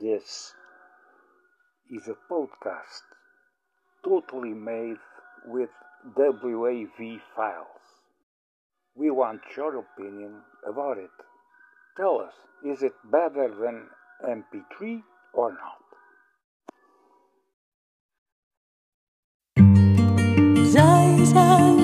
This is a podcast totally made with WAV files. We want your opinion about it. Tell us, is it better than MP3 or not? Zai, zai.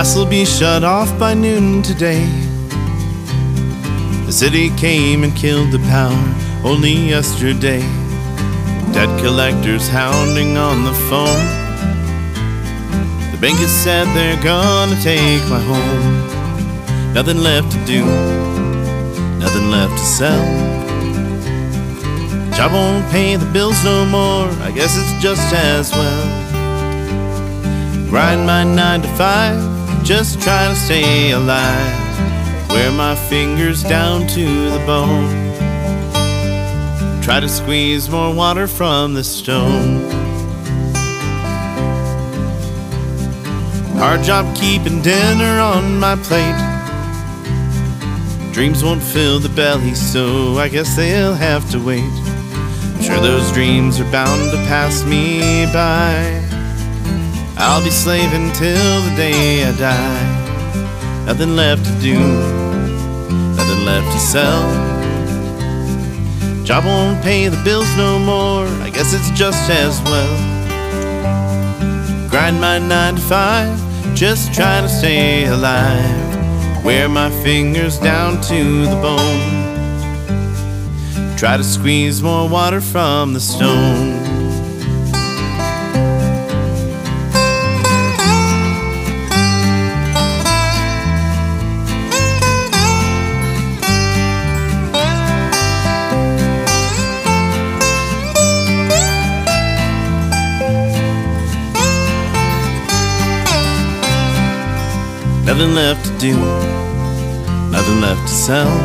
gas'll be shut off by noon today. The city came and killed the power only yesterday. Debt collectors hounding on the phone. The bank has said they're gonna take my home. Nothing left to do, nothing left to sell. Job won't pay the bills no more, I guess it's just as well. Grind my nine to five just trying to stay alive. Wear my fingers down to the bone. Try to squeeze more water from the stone. Hard job keeping dinner on my plate. Dreams won't fill the belly, so I guess they'll have to wait. I'm sure those dreams are bound to pass me by. I'll be slaving till the day I die. Nothing left to do, nothing left to sell. Job won't pay the bills no more, I guess it's just as well. Grind my nine to five, just trying to stay alive. Wear my fingers down to the bone. Try to squeeze more water from the stone. Nothing left to do, nothing left to sell.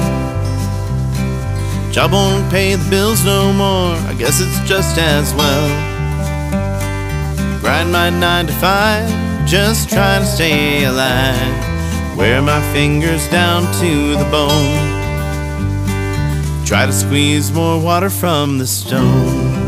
Job won't pay the bills no more, I guess it's just as well. Grind my nine to five, just trying to stay alive. Wear my fingers down to the bone. Try to squeeze more water from the stone.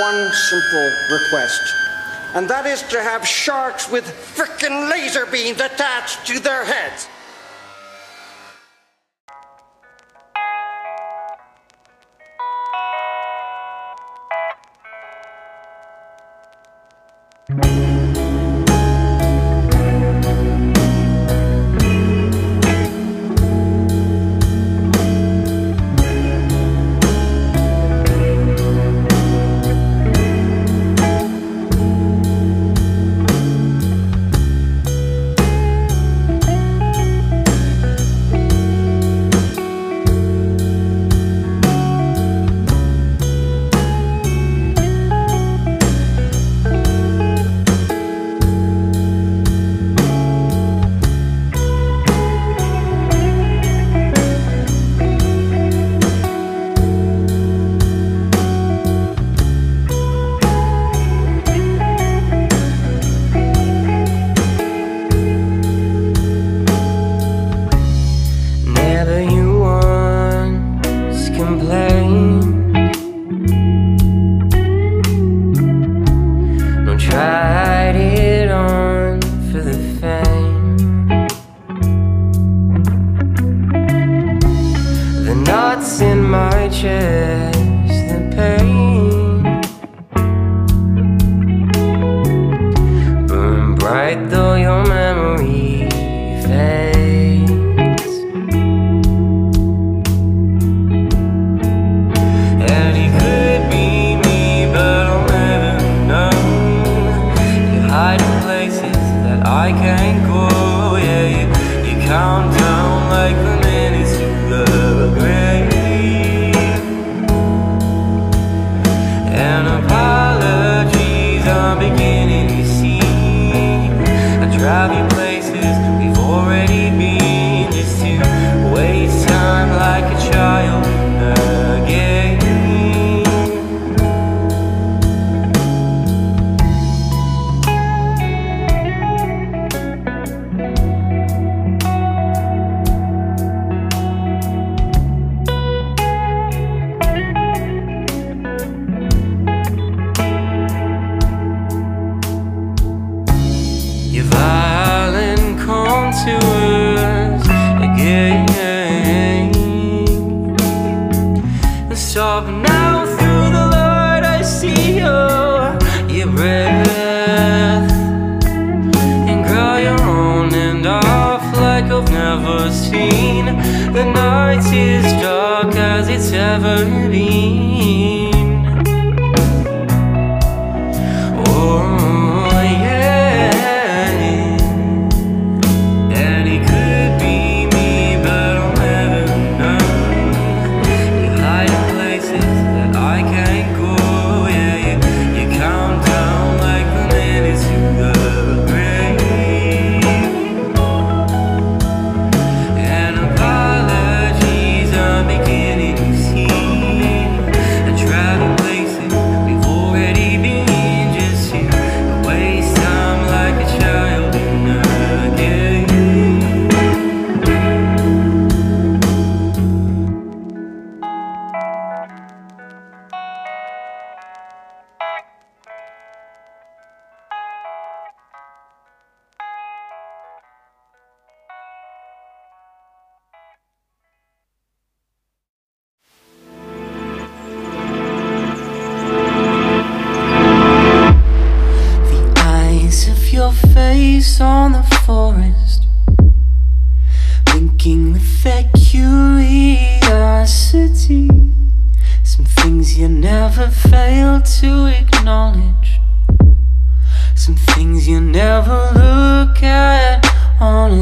one simple request, and that is to have sharks with frickin' laser beams attached to their heads.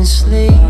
sleep.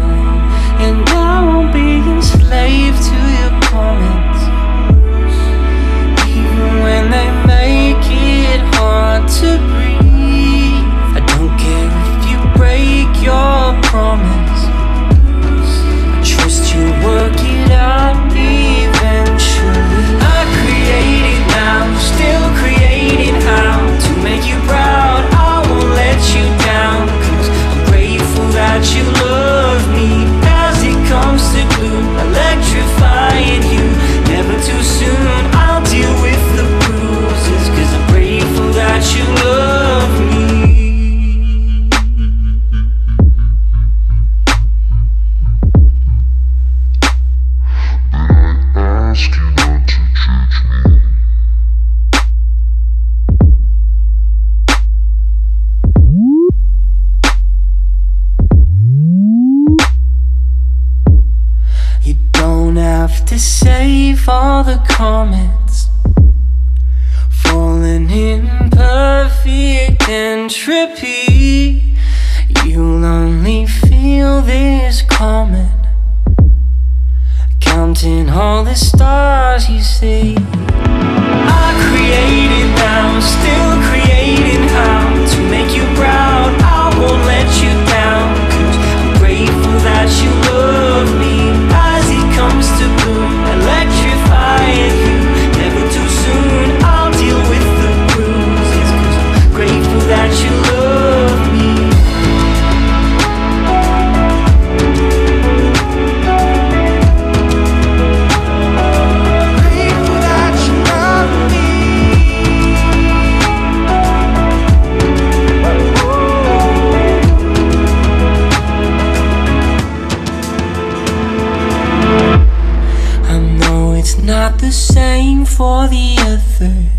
For the others.